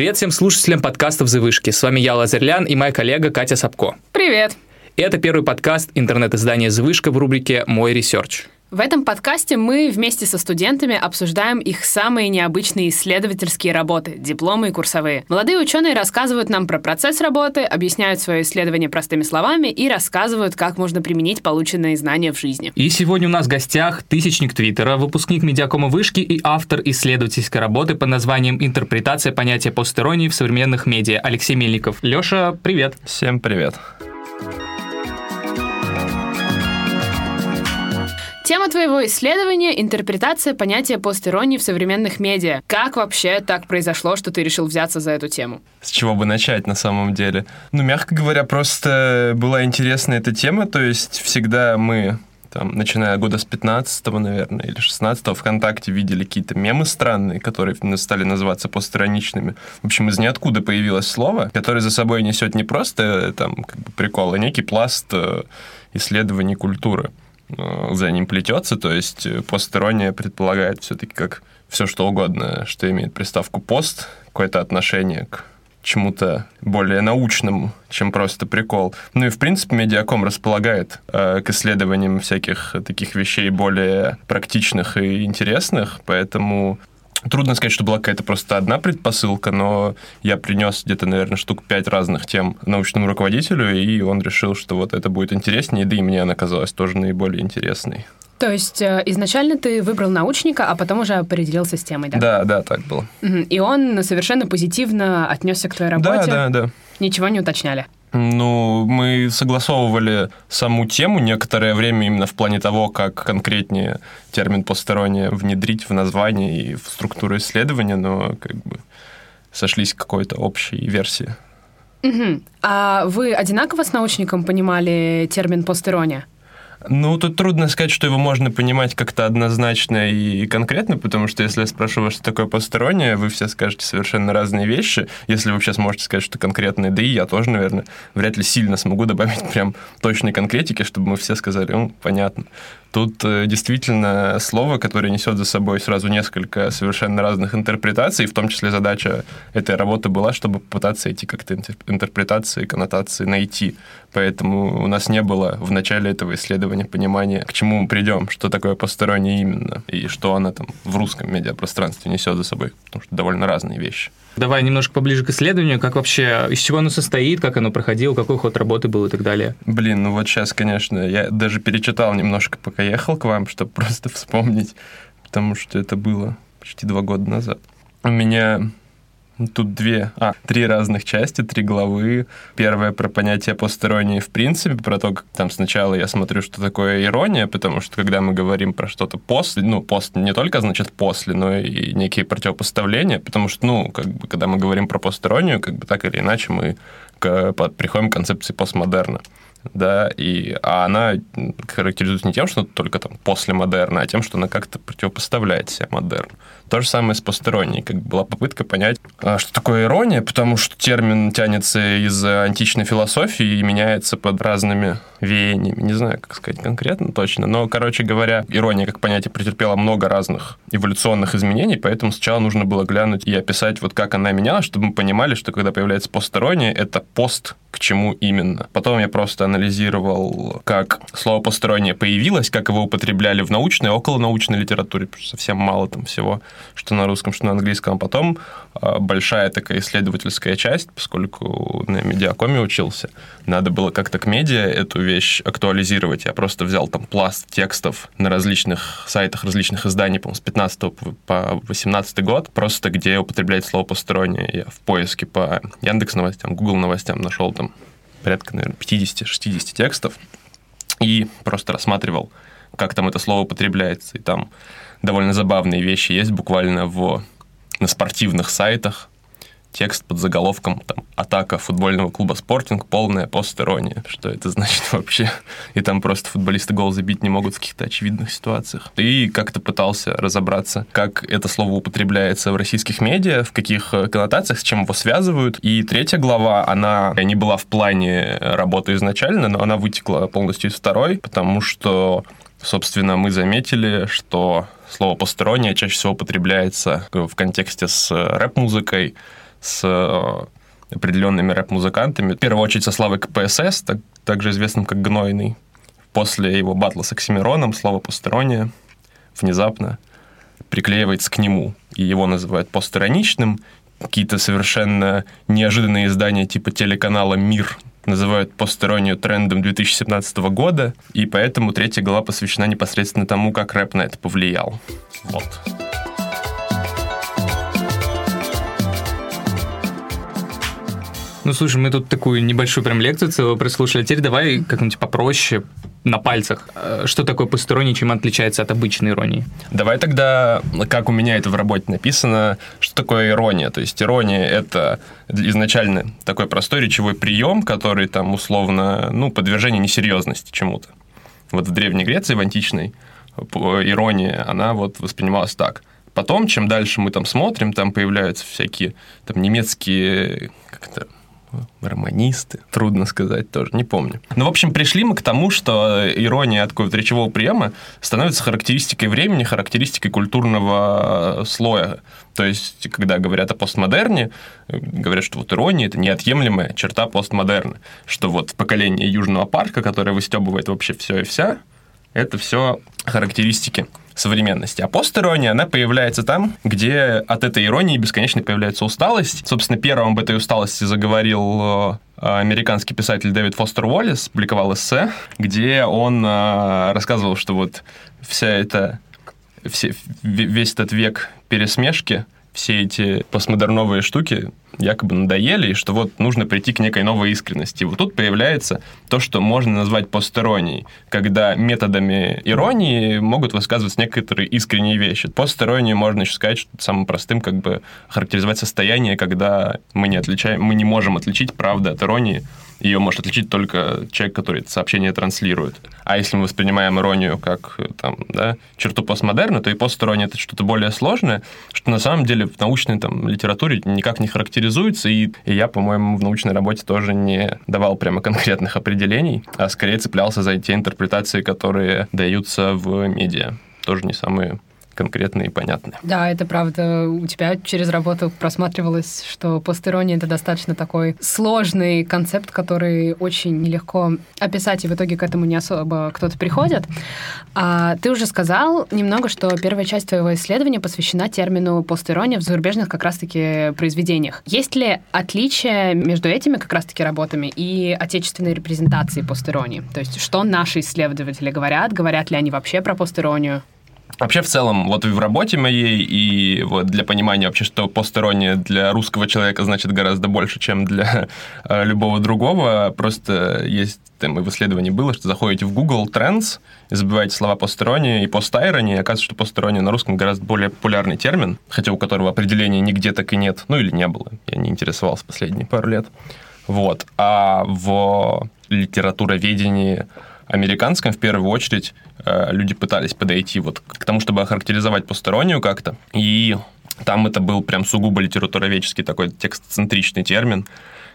Привет всем слушателям подкастов «Завышка». С вами я, Лазарь Лян, и моя коллега Катя Сапко. Привет! Это первый подкаст интернет-издания «Завышка» в рубрике «Мой ресерч». В этом подкасте мы вместе со студентами обсуждаем их самые необычные исследовательские работы, дипломы и курсовые. Молодые ученые рассказывают нам про процесс работы, объясняют свое исследование простыми словами и рассказывают, как можно применить полученные знания в жизни. И сегодня у нас в гостях тысячник Твиттера, выпускник медиакома вышки и автор исследовательской работы под названием «Интерпретация понятия постиронии в современных медиа» Алексей Мельников. Леша, привет! Всем привет! Тема твоего исследования — интерпретация понятия постеронии в современных медиа. Как вообще так произошло, что ты решил взяться за эту тему? С чего бы начать на самом деле? Ну, мягко говоря, просто была интересна эта тема, то есть всегда мы там, начиная года с 15 наверное, или 16 ВКонтакте видели какие-то мемы странные, которые стали называться постраничными. В общем, из ниоткуда появилось слово, которое за собой несет не просто э, там как бы прикол, а некий пласт э, исследований культуры. Э, за ним плетется, то есть э, постерония предполагает все-таки как все что угодно, что имеет приставку пост, какое-то отношение к чему-то более научному, чем просто прикол. Ну и, в принципе, медиаком располагает э, к исследованиям всяких таких вещей более практичных и интересных, поэтому Трудно сказать, что была какая-то просто одна предпосылка, но я принес где-то, наверное, штук пять разных тем научному руководителю, и он решил, что вот это будет интереснее, да и мне она казалась тоже наиболее интересной. То есть э, изначально ты выбрал научника, а потом уже определился с темой, да? Да, да, так было. И он совершенно позитивно отнесся к твоей работе? Да, да, да. Ничего не уточняли? Ну, мы согласовывали саму тему некоторое время именно в плане того, как конкретнее термин постороннее внедрить в название и в структуру исследования, но как бы сошлись к какой-то общей версии. Угу. А вы одинаково с научником понимали термин постерония? Ну, тут трудно сказать, что его можно понимать как-то однозначно и конкретно, потому что если я спрошу вас, что такое постороннее, вы все скажете совершенно разные вещи. Если вы вообще сможете сказать, что конкретное, да и я тоже, наверное, вряд ли сильно смогу добавить прям точной конкретики, чтобы мы все сказали, ну, понятно. Тут э, действительно слово, которое несет за собой сразу несколько совершенно разных интерпретаций, в том числе задача этой работы была, чтобы попытаться эти как-то интерпретации, коннотации найти. Поэтому у нас не было в начале этого исследования понимания, к чему мы придем, что такое постороннее именно, и что она там в русском медиапространстве несет за собой, потому что довольно разные вещи. Давай немножко поближе к исследованию, как вообще, из чего оно состоит, как оно проходило, какой ход работы был и так далее. Блин, ну вот сейчас, конечно, я даже перечитал немножко, пока ехал к вам, чтобы просто вспомнить, потому что это было почти два года назад. У меня Тут две, а, три разных части, три главы. Первая про понятие постеронии в принципе, про то, как там сначала я смотрю, что такое ирония, потому что когда мы говорим про что-то после, ну, пост не только значит после, но и некие противопоставления, потому что, ну, как бы, когда мы говорим про постеронию, как бы так или иначе мы к, приходим к концепции постмодерна да, и, а она характеризуется не тем, что только там после модерна, а тем, что она как-то противопоставляет себе модерну. То же самое с постеронией. Как была попытка понять, а, что такое ирония, потому что термин тянется из античной философии и меняется под разными веяниями. Не знаю, как сказать конкретно точно, но, короче говоря, ирония как понятие претерпела много разных эволюционных изменений, поэтому сначала нужно было глянуть и описать, вот как она менялась, чтобы мы понимали, что когда появляется постерония, это пост к чему именно. Потом я просто анализировал, как слово «постороннее» появилось, как его употребляли в научной околонаучной литературе, потому что совсем мало там всего, что на русском, что на английском. А потом а, большая такая исследовательская часть, поскольку на медиакоме учился, надо было как-то к медиа эту вещь актуализировать. Я просто взял там пласт текстов на различных сайтах различных изданий, по-моему, с 15 по 18 год, просто где употребляется слово «постороннее». Я в поиске по Яндекс новостям, Google новостям нашел там порядка, наверное, 50-60 текстов и просто рассматривал, как там это слово употребляется. И там довольно забавные вещи есть буквально в, на спортивных сайтах, текст под заголовком там, «Атака футбольного клуба «Спортинг. Полная постерония». Что это значит вообще? И там просто футболисты гол забить не могут в каких-то очевидных ситуациях. И как-то пытался разобраться, как это слово употребляется в российских медиа, в каких э, коннотациях, с чем его связывают. И третья глава, она не была в плане работы изначально, но она вытекла полностью из второй, потому что, собственно, мы заметили, что слово «постороннее» чаще всего употребляется в контексте с рэп-музыкой, с э, определенными рэп-музыкантами. В первую очередь со Славой КПСС, так, также известным как Гнойный. После его батла с Оксимироном слово «постерония» внезапно приклеивается к нему, и его называют постироничным. Какие-то совершенно неожиданные издания типа телеканала «Мир» называют постеронию трендом 2017 года, и поэтому третья глава посвящена непосредственно тому, как рэп на это повлиял. Вот. Ну, слушай, мы тут такую небольшую прям лекцию целую прослушали. Теперь давай как-нибудь попроще, на пальцах. Э, что такое посторонний, чем отличается от обычной иронии? Давай тогда, как у меня это в работе написано, что такое ирония? То есть ирония — это изначально такой простой речевой прием, который там условно, ну, подвержение несерьезности чему-то. Вот в Древней Греции, в античной, ирония, она вот воспринималась так. Потом, чем дальше мы там смотрим, там появляются всякие там немецкие как-то романисты, трудно сказать тоже, не помню. Ну, в общем, пришли мы к тому, что ирония от какого-то речевого приема становится характеристикой времени, характеристикой культурного слоя. То есть, когда говорят о постмодерне, говорят, что вот ирония – это неотъемлемая черта постмодерна, что вот поколение Южного парка, которое выстебывает вообще все и вся, это все характеристики современности. А постирония, она появляется там, где от этой иронии бесконечно появляется усталость. Собственно, первым об этой усталости заговорил э, американский писатель Дэвид Фостер Уоллес, публиковал эссе, где он э, рассказывал, что вот вся эта, все, весь этот век пересмешки – все эти постмодерновые штуки якобы надоели, и что вот нужно прийти к некой новой искренности. И вот тут появляется то, что можно назвать постеронией, когда методами иронии могут высказываться некоторые искренние вещи. Постеронию можно еще сказать, что самым простым как бы характеризовать состояние, когда мы не отличаем, мы не можем отличить правду от иронии, ее может отличить только человек, который это сообщение транслирует. А если мы воспринимаем иронию как там, да, черту постмодерна, то и постирония это что-то более сложное, что на самом деле в научной там, литературе никак не характеризуется, и, и я, по-моему, в научной работе тоже не давал прямо конкретных определений, а скорее цеплялся за те интерпретации, которые даются в медиа. Тоже не самые конкретные и понятные. Да, это правда. У тебя через работу просматривалось, что постерония — это достаточно такой сложный концепт, который очень нелегко описать, и в итоге к этому не особо кто-то приходит. А ты уже сказал немного, что первая часть твоего исследования посвящена термину постерония в зарубежных как раз-таки произведениях. Есть ли отличие между этими как раз-таки работами и отечественной репрезентацией постеронии? То есть что наши исследователи говорят? Говорят ли они вообще про постеронию? Вообще, в целом, вот в работе моей, и вот для понимания вообще, что постерония для русского человека значит гораздо больше, чем для э, любого другого, просто есть там и в исследовании было, что заходите в Google Trends и забиваете слова постерония и постайрония, и оказывается, что постерония на русском гораздо более популярный термин, хотя у которого определения нигде так и нет, ну или не было, я не интересовался последние пару лет. Вот. А в литературоведении американском в первую очередь э, люди пытались подойти вот к тому, чтобы охарактеризовать постороннюю как-то. И там это был прям сугубо литературоведческий такой текстоцентричный термин,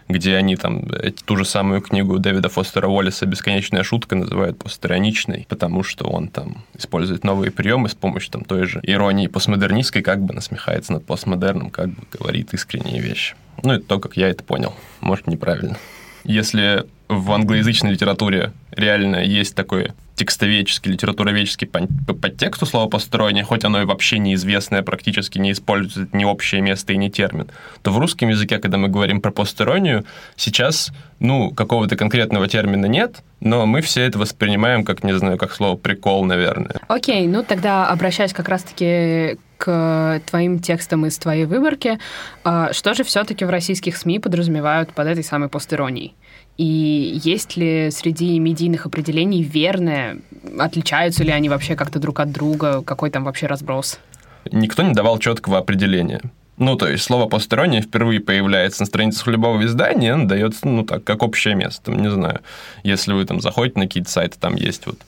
где они там ту же самую книгу Дэвида Фостера Уоллеса «Бесконечная шутка» называют постироничной, потому что он там использует новые приемы с помощью там той же иронии постмодернистской, как бы насмехается над постмодерном, как бы говорит искренние вещи. Ну, это то, как я это понял. Может, неправильно. Если в англоязычной литературе реально есть такой текстоведческий, литературоведческий подтекст у слова «построение», хоть оно и вообще неизвестное, практически не использует ни общее место и ни термин, то в русском языке, когда мы говорим про постеронию, сейчас, ну, какого-то конкретного термина нет, но мы все это воспринимаем как, не знаю, как слово «прикол», наверное. Окей, okay, ну тогда обращаясь как раз-таки к твоим текстам из твоей выборки, а, что же все-таки в российских СМИ подразумевают под этой самой постеронией? И есть ли среди медийных определений верное? Отличаются ли они вообще как-то друг от друга? Какой там вообще разброс? Никто не давал четкого определения. Ну, то есть слово «постороннее» впервые появляется на страницах любого издания, дается, ну, так, как общее место. Не знаю, если вы там заходите на какие-то сайты, там есть вот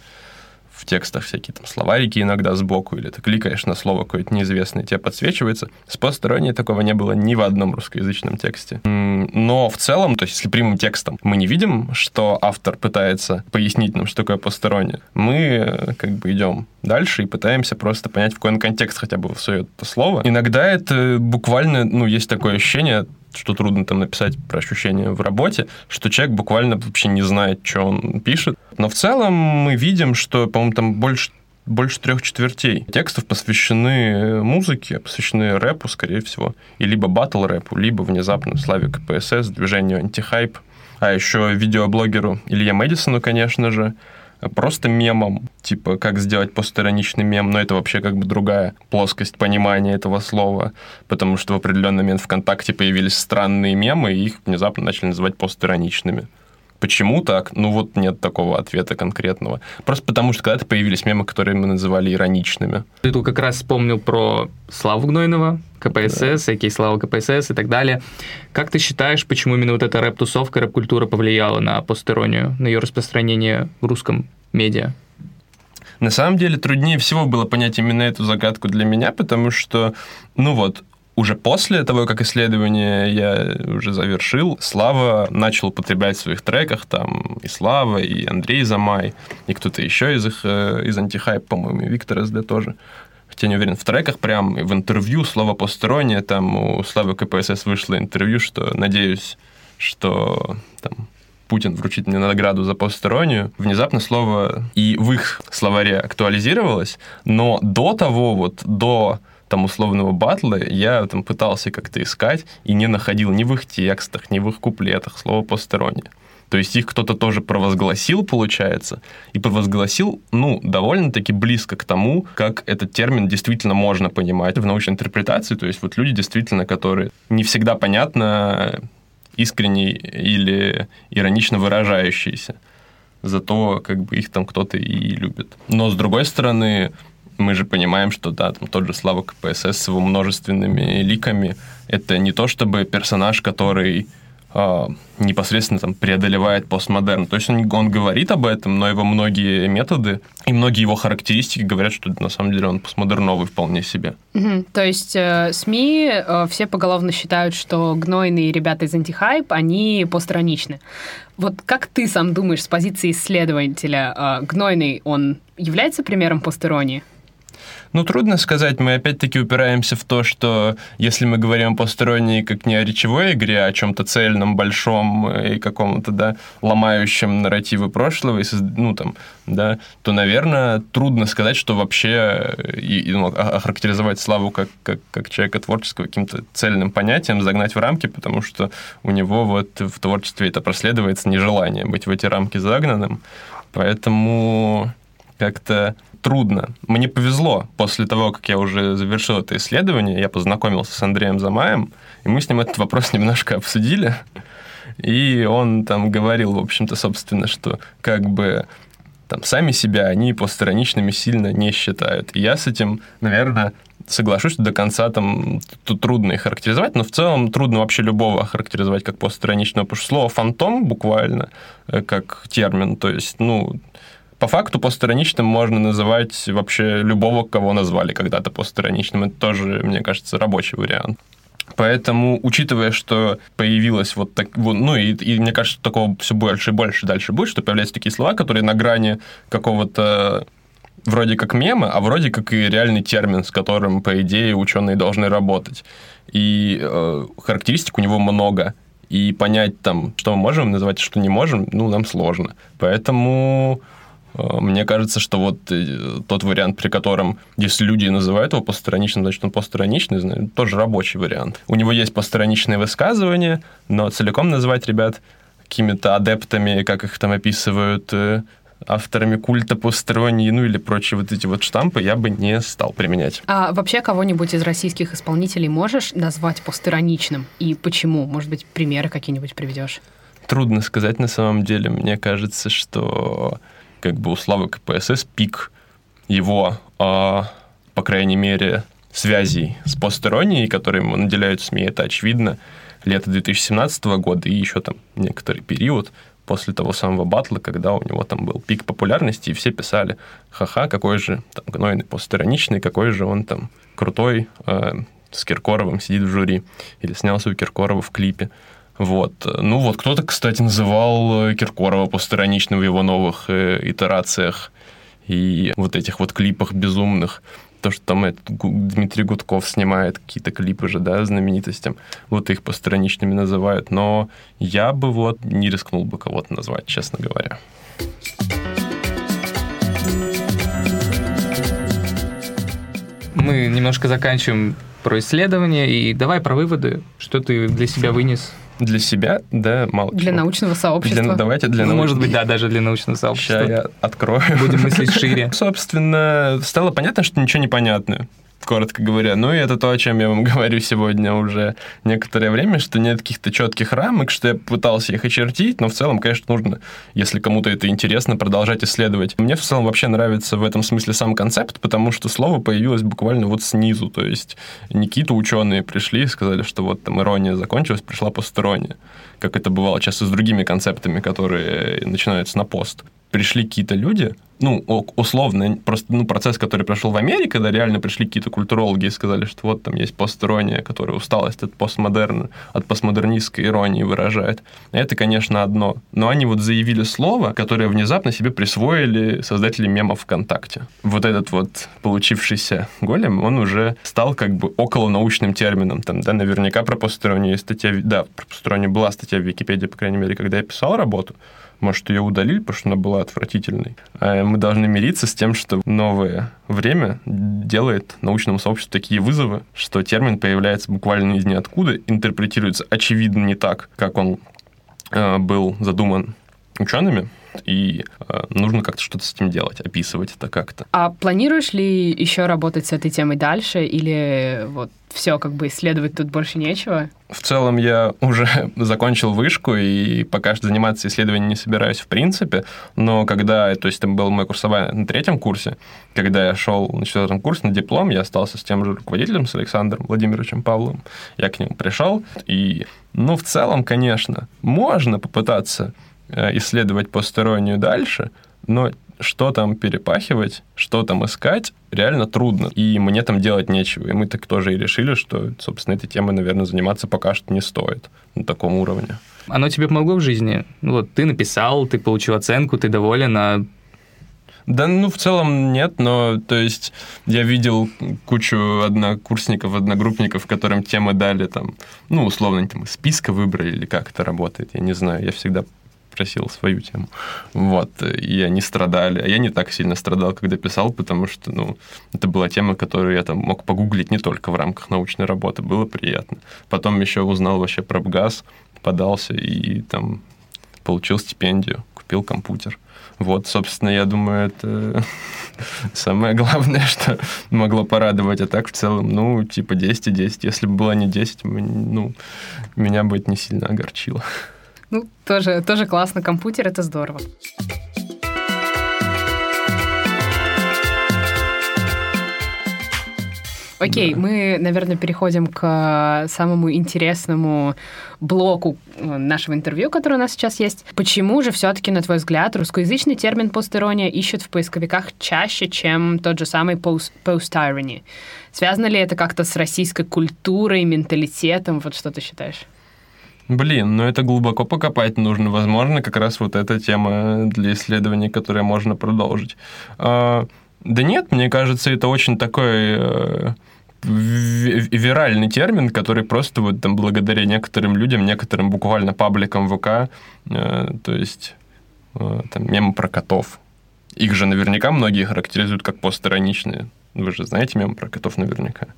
в текстах всякие там словарики иногда сбоку, или ты кликаешь на слово какое-то неизвестное, тебе подсвечивается. С посторонней такого не было ни в одном русскоязычном тексте. Но в целом, то есть если прямым текстом мы не видим, что автор пытается пояснить нам, что такое постороннее, мы э, как бы идем дальше и пытаемся просто понять, в какой он контекст хотя бы всует это слово. Иногда это буквально, ну, есть такое ощущение, что трудно там написать про ощущения в работе, что человек буквально вообще не знает, что он пишет. Но в целом мы видим, что, по-моему, там больше больше трех четвертей текстов посвящены музыке, посвящены рэпу, скорее всего, и либо батл рэпу, либо внезапно славе КПСС, движению антихайп, а еще видеоблогеру Илья Мэдисону, конечно же, просто мемом, типа как сделать постироничный мем, но это вообще как бы другая плоскость понимания этого слова, потому что в определенный момент ВКонтакте появились странные мемы, и их внезапно начали называть постироничными. Почему так? Ну вот нет такого ответа конкретного. Просто потому, что когда-то появились мемы, которые мы называли ироничными. Ты тут как раз вспомнил про Славу Гнойного, КПСС, да. Окей, Слава КПСС и так далее. Как ты считаешь, почему именно вот эта рэп-тусовка, рэп-культура повлияла на постеронию, на ее распространение в русском медиа? На самом деле труднее всего было понять именно эту загадку для меня, потому что, ну вот, уже после того, как исследование я уже завершил, Слава начал употреблять в своих треках, там и Слава, и Андрей Замай, и кто-то еще из их, э, из антихайп, по-моему, и Виктор СД тоже. Хотя не уверен, в треках прям, в интервью слово «постороннее», там у Славы КПСС вышло интервью, что надеюсь, что там Путин вручит мне награду за постороннюю, внезапно слово и в их словаре актуализировалось, но до того, вот до там условного батла я там пытался как-то искать и не находил ни в их текстах, ни в их куплетах слово «постороннее». То есть их кто-то тоже провозгласил, получается, и провозгласил, ну, довольно-таки близко к тому, как этот термин действительно можно понимать в научной интерпретации. То есть вот люди действительно, которые не всегда понятно искренне или иронично выражающиеся. Зато как бы их там кто-то и любит. Но с другой стороны, мы же понимаем, что да, там тот же Слава КПСС с его множественными ликами, это не то чтобы персонаж, который э, непосредственно там преодолевает постмодерн. То есть он, он говорит об этом, но его многие методы и многие его характеристики говорят, что на самом деле он постмодерновый вполне себе. Угу. То есть э, СМИ э, все поголовно считают, что гнойные ребята из антихайп, они постраничны. Вот как ты сам думаешь с позиции исследователя, э, гнойный он является примером постеронии? Ну, трудно сказать. Мы опять-таки упираемся в то, что если мы говорим о посторонней как не о речевой игре, а о чем-то цельном, большом и каком-то, да, ломающем нарративы прошлого, и, ну, там, да, то, наверное, трудно сказать, что вообще и, и, ну, охарактеризовать Славу как, как, как человека творческого каким-то цельным понятием, загнать в рамки, потому что у него вот в творчестве это проследуется нежелание быть в эти рамки загнанным. Поэтому как-то трудно. Мне повезло. После того, как я уже завершил это исследование, я познакомился с Андреем Замаем, и мы с ним этот вопрос немножко обсудили. И он там говорил, в общем-то, собственно, что как бы там сами себя они постраничными сильно не считают. И я с этим, наверное, соглашусь, до конца там тут трудно их характеризовать, но в целом трудно вообще любого характеризовать как постраничного, потому что слово «фантом» буквально э, как термин, то есть, ну, по факту постироничным можно называть вообще любого, кого назвали когда-то постироничным. Это тоже, мне кажется, рабочий вариант. Поэтому, учитывая, что появилось вот так, ну и, и мне кажется, такого все больше и больше дальше будет, что появляются такие слова, которые на грани какого-то вроде как мема, а вроде как и реальный термин, с которым, по идее, ученые должны работать. И э, характеристик у него много. И понять там, что мы можем называть, что не можем, ну, нам сложно. Поэтому мне кажется, что вот э, тот вариант, при котором, если люди называют его постраничным, значит, он постраничный, тоже рабочий вариант. У него есть постраничные высказывания, но целиком называть ребят какими-то адептами, как их там описывают, э, авторами культа постронии, ну или прочие вот эти вот штампы я бы не стал применять. А вообще кого-нибудь из российских исполнителей можешь назвать постироничным? И почему? Может быть, примеры какие-нибудь приведешь? Трудно сказать на самом деле. Мне кажется, что как бы у Славы КПСС пик его, а, по крайней мере, связей с постеронией, которые ему наделяют СМИ, это очевидно, лето 2017 года и еще там некоторый период после того самого батла, когда у него там был пик популярности, и все писали, ха-ха, какой же там гнойный постироничный, какой же он там крутой, э, с Киркоровым сидит в жюри, или снялся у Киркорова в клипе. Вот. Ну вот кто-то, кстати, называл э, Киркорова постироничным в его новых э, итерациях и вот этих вот клипах безумных. то, что там этот Дмитрий Гудков снимает какие-то клипы же, да, знаменитостям, вот их постраничными называют, но я бы вот не рискнул бы кого-то назвать, честно говоря. Мы немножко заканчиваем про исследования, и давай про выводы, что ты для себя вынес для себя, да, мало Для чего. научного сообщества. Для, давайте для ну, науч- может быть, да, даже для научного сообщества. Сейчас я открою. Будем мыслить шире. Собственно, стало понятно, что ничего не понятно коротко говоря. Ну и это то, о чем я вам говорю сегодня уже некоторое время, что нет каких-то четких рамок, что я пытался их очертить, но в целом, конечно, нужно, если кому-то это интересно, продолжать исследовать. Мне в целом вообще нравится в этом смысле сам концепт, потому что слово появилось буквально вот снизу, то есть какие-то ученые пришли и сказали, что вот там ирония закончилась, пришла посторонняя, как это бывало часто с другими концептами, которые начинаются на пост пришли какие-то люди, ну, условно, просто ну, процесс, который прошел в Америке, когда реально пришли какие-то культурологи и сказали, что вот там есть постирония, которая усталость от постмодерна, от постмодернистской иронии выражает. Это, конечно, одно. Но они вот заявили слово, которое внезапно себе присвоили создатели мемов ВКонтакте. Вот этот вот получившийся голем, он уже стал как бы около научным термином. Там, да, наверняка про постиронию статья, да, про постиронию была статья в Википедии, по крайней мере, когда я писал работу, может, ее удалили, потому что она была отвратительной. А мы должны мириться с тем, что новое время делает научному сообществу такие вызовы, что термин появляется буквально из ниоткуда, интерпретируется очевидно не так, как он э, был задуман учеными, и э, нужно как-то что-то с этим делать, описывать это как-то. А планируешь ли еще работать с этой темой дальше, или вот все, как бы исследовать тут больше нечего? В целом я уже закончил вышку и пока что заниматься исследованием не собираюсь в принципе, но когда, то есть это был мой курсовой на третьем курсе, когда я шел на четвертом курсе на диплом, я остался с тем же руководителем, с Александром Владимировичем Павловым, я к нему пришел, и, ну, в целом, конечно, можно попытаться исследовать постороннюю дальше, но что там перепахивать, что там искать, реально трудно. И мне там делать нечего. И мы так тоже и решили, что, собственно, этой темой, наверное, заниматься пока что не стоит на таком уровне. Оно тебе помогло в жизни? Ну вот ты написал, ты получил оценку, ты доволен, а да, ну, в целом нет, но, то есть, я видел кучу однокурсников, одногруппников, которым темы дали, там, ну, условно, там из списка выбрали, или как это работает, я не знаю, я всегда просил свою тему. Вот, и они страдали. А я не так сильно страдал, когда писал, потому что, ну, это была тема, которую я там мог погуглить не только в рамках научной работы, было приятно. Потом еще узнал вообще про БГАЗ, подался и там получил стипендию, купил компьютер. Вот, собственно, я думаю, это самое главное, что могло порадовать. А так, в целом, ну, типа 10 и 10. Если бы было не 10, ну, меня бы это не сильно огорчило. Ну, тоже, тоже классно. Компьютер — это здорово. Окей, да. мы, наверное, переходим к самому интересному блоку э, нашего интервью, который у нас сейчас есть. Почему же все-таки, на твой взгляд, русскоязычный термин постерония ищут в поисковиках чаще, чем тот же самый post-irony? Связано ли это как-то с российской культурой, менталитетом? Вот что ты считаешь? Блин, ну это глубоко покопать нужно. Возможно, как раз вот эта тема для исследований, которые можно продолжить. А, да нет, мне кажется, это очень такой э, виральный термин, который просто вот там благодаря некоторым людям, некоторым буквально пабликам ВК, э, то есть э, там мемы про котов. Их же наверняка многие характеризуют как постироничные. Вы же знаете мемы про котов наверняка.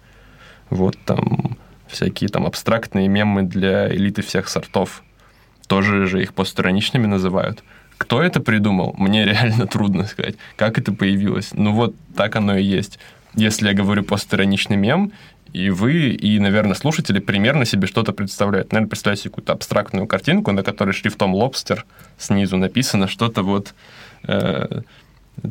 Вот там всякие там абстрактные мемы для элиты всех сортов. Тоже же их постироничными называют. Кто это придумал? Мне реально трудно сказать. Как это появилось? Ну вот так оно и есть. Если я говорю постироничный мем, и вы, и, наверное, слушатели примерно себе что-то представляют. Наверное, представляете какую-то абстрактную картинку, на которой шрифтом лобстер снизу написано что-то вот э,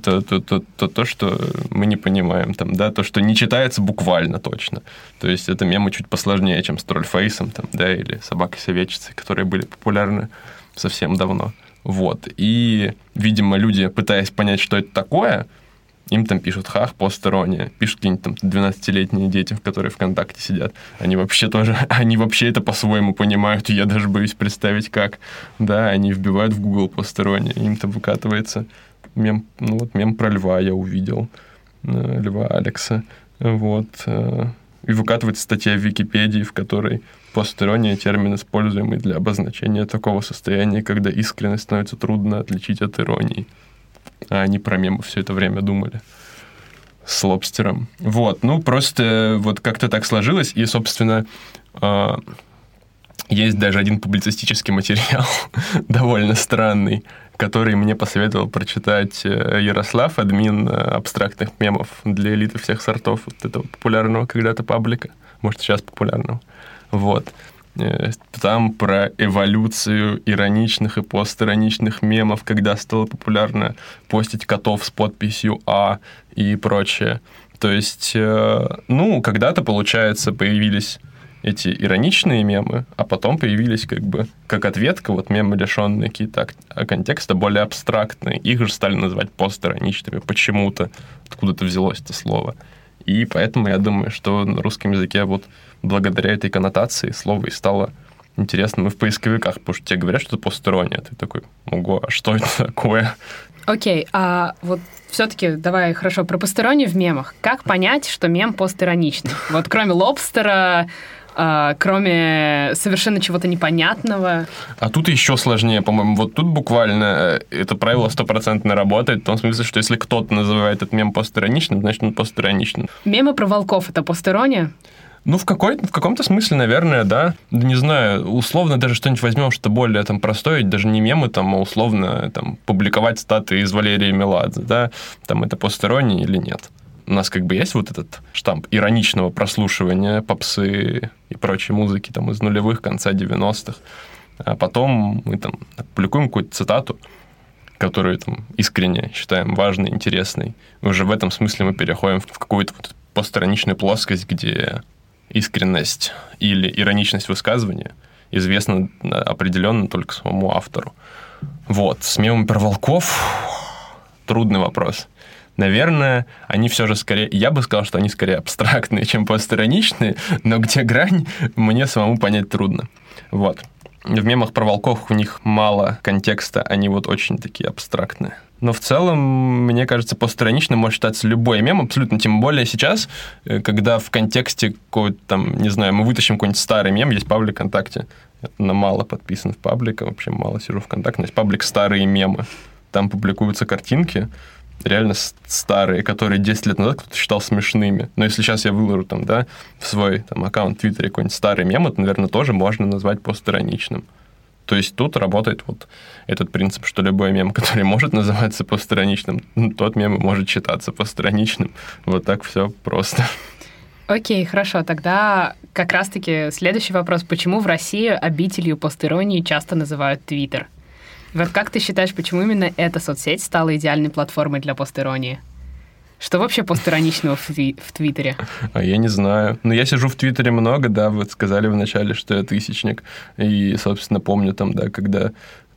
то, то, то, то, то, что мы не понимаем, там, да, то, что не читается буквально точно. То есть это мемы чуть посложнее, чем с тролльфейсом, там, да, или собакой-советчицей, которые были популярны совсем давно. Вот. И, видимо, люди, пытаясь понять, что это такое, им там пишут хах, постерония, пишут какие-нибудь там 12-летние дети, которые ВКонтакте сидят. Они вообще тоже, они вообще это по-своему понимают, я даже боюсь представить, как. Да, они вбивают в Google постерония, им там выкатывается мем, ну вот мем про льва я увидел. э, Льва Алекса. Вот. Э, и выкатывается статья в Википедии, в которой постирония термин, используемый для обозначения такого состояния, когда искренность становится трудно отличить от иронии. А они про мемы все это время думали с лобстером. Вот, ну просто вот как-то так сложилось, и, собственно, э, есть даже один публицистический материал, довольно странный, который мне посоветовал прочитать э, Ярослав, админ э, абстрактных мемов для элиты всех сортов вот этого популярного когда-то паблика, может, сейчас популярного. Вот. Э, там про эволюцию ироничных и постироничных мемов, когда стало популярно постить котов с подписью «А» и прочее. То есть, ну, когда-то, получается, появились эти ироничные мемы, а потом появились как бы как ответка, вот мемы, лишенные какие-то контекста, более абстрактные. Их же стали называть постироничными почему-то. Откуда-то взялось это слово. И поэтому я думаю, что на русском языке вот благодаря этой коннотации слово и стало интересным и в поисковиках, потому что тебе говорят, что это постерония. Ты такой, ого, а что это такое? Окей, okay, а вот все-таки давай хорошо про постеронию в мемах. Как понять, что мем постироничный? Вот кроме лобстера, а, кроме совершенно чего-то непонятного. А тут еще сложнее, по-моему. Вот тут буквально э, это правило стопроцентно работает, в том смысле, что если кто-то называет этот мем постироничным, значит он постироничным. Мемы про волков — это постирония? Ну, в, какой, в каком-то смысле, наверное, да. Не знаю, условно даже что-нибудь возьмем, что более там простое, даже не мемы, там, а условно там, публиковать статы из Валерии Меладзе, да, там это посторонний или нет. У нас как бы есть вот этот штамп ироничного прослушивания попсы и прочей музыки там из нулевых, конца 90-х. А потом мы там публикуем какую-то цитату, которую там искренне считаем важной, интересной. И уже в этом смысле мы переходим в какую-то вот постраничную плоскость, где искренность или ироничность высказывания известна определенно только самому автору. Вот, с мемом про волков трудный вопрос. Наверное, они все же скорее... Я бы сказал, что они скорее абстрактные, чем постироничные, но где грань, мне самому понять трудно. Вот. В мемах про волков у них мало контекста, они вот очень такие абстрактные. Но в целом, мне кажется, постраничным может считаться любой мем, абсолютно. Тем более сейчас, э, когда в контексте какой-то там, не знаю, мы вытащим какой-нибудь старый мем, есть паблик ВКонтакте. Я на мало подписан в паблик, вообще мало сижу в ВКонтакте. Есть паблик «Старые мемы». Там публикуются картинки, реально старые, которые 10 лет назад кто-то считал смешными. Но если сейчас я выложу там, да, в свой там, аккаунт в Твиттере какой-нибудь старый мем, это, наверное, тоже можно назвать постироничным. То есть тут работает вот этот принцип, что любой мем, который может называться постраничным, тот мем может считаться постраничным. Вот так все просто. Окей, хорошо. Тогда как раз-таки следующий вопрос. Почему в России обителью постиронии часто называют Твиттер? Вот как ты считаешь, почему именно эта соцсеть стала идеальной платформой для постиронии? Что вообще постироничного в, тви- в Твиттере? А я не знаю. Но ну, я сижу в Твиттере много, да, вы сказали вначале, что я тысячник. И, собственно, помню там, да, когда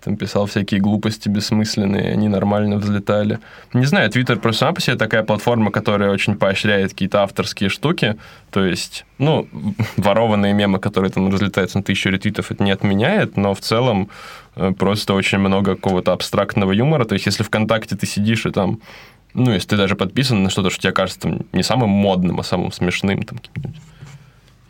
там писал всякие глупости бессмысленные, они нормально взлетали. Не знаю, Твиттер просто сама по себе такая платформа, которая очень поощряет какие-то авторские штуки. То есть, ну, ворованные мемы, которые там разлетаются на тысячу ретвитов, это не отменяет, но в целом э, просто очень много какого-то абстрактного юмора. То есть, если ВКонтакте ты сидишь и там ну, если ты даже подписан на что-то, что тебе кажется там, не самым модным, а самым смешным, там,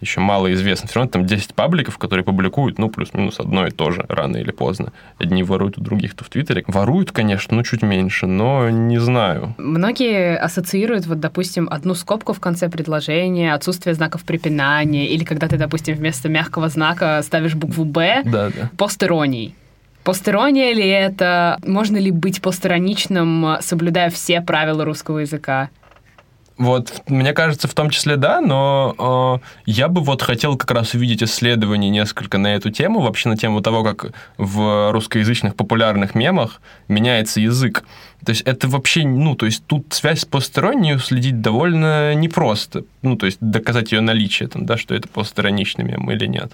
еще мало известно. Все равно там 10 пабликов, которые публикуют, ну, плюс-минус одно и то же, рано или поздно. Одни воруют у других, то в Твиттере. Воруют, конечно, ну, чуть меньше, но не знаю. Многие ассоциируют, вот, допустим, одну скобку в конце предложения, отсутствие знаков препинания, или когда ты, допустим, вместо мягкого знака ставишь букву «Б», да, да. постероний. Постерония ли это? Можно ли быть постероничным, соблюдая все правила русского языка? Вот, мне кажется, в том числе да, но э, я бы вот хотел как раз увидеть исследования несколько на эту тему, вообще на тему того, как в русскоязычных популярных мемах меняется язык. То есть это вообще, ну, то есть тут связь с посторонней следить довольно непросто. Ну, то есть доказать ее наличие, там, да, что это постороничный мем или нет.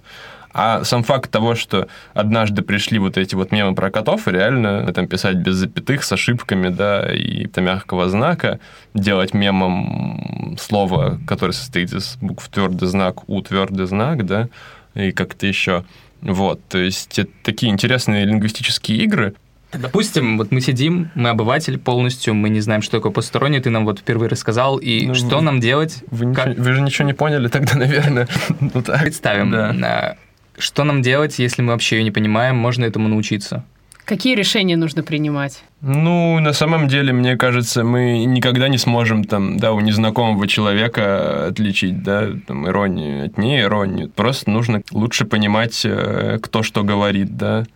А сам факт того, что однажды пришли вот эти вот мемы про котов, и реально там писать без запятых, с ошибками, да, и там мягкого знака, делать мемом слово, которое состоит из букв твердый знак, у твердый знак, да, и как-то еще. Вот, то есть это такие интересные лингвистические игры, Допустим, вот мы сидим, мы обыватель полностью, мы не знаем, что такое посторонний, ты нам вот впервые рассказал, и Ну, что вы- нам делать? Вы, Как- ничего- вы же ничего не поняли тогда, наверное. Ну так. Представим, Да. а, что нам делать, если мы вообще ее не понимаем, можно этому научиться? Какие решения нужно принимать? Ну, на самом деле, мне кажется, мы никогда не сможем там, да, у незнакомого человека отличить, да, там, иронию от неиронии. Просто нужно лучше понимать, э, кто что говорит, да,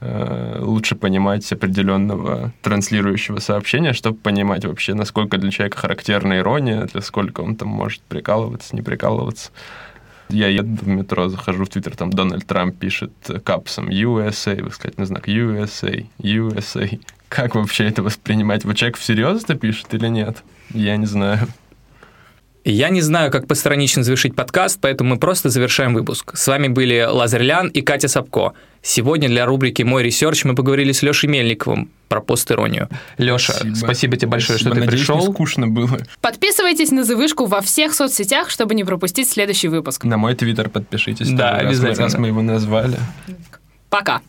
лучше понимать определенного транслирующего сообщения, чтобы понимать вообще, насколько для человека характерна ирония, для сколько он там может прикалываться, не прикалываться. Я еду в метро, захожу в Твиттер, там Дональд Трамп пишет э, капсом USA, восклицательный знак USA, USA. Как вообще это воспринимать? Вот человек всерьез это пишет или нет? Я не знаю. Я не знаю, как постиронично завершить подкаст, поэтому мы просто завершаем выпуск. С вами были Лазарь Лян и Катя Сапко. Сегодня для рубрики «Мой ресерч» мы поговорили с Лешей Мельниковым про постиронию. Леша, спасибо, тебе большое, что ты Надеюсь, пришел. не скучно было. Подписывайтесь на «Завышку» во всех соцсетях, чтобы не пропустить следующий выпуск. На мой твиттер подпишитесь. Да, обязательно. Раз мы его назвали. Пока!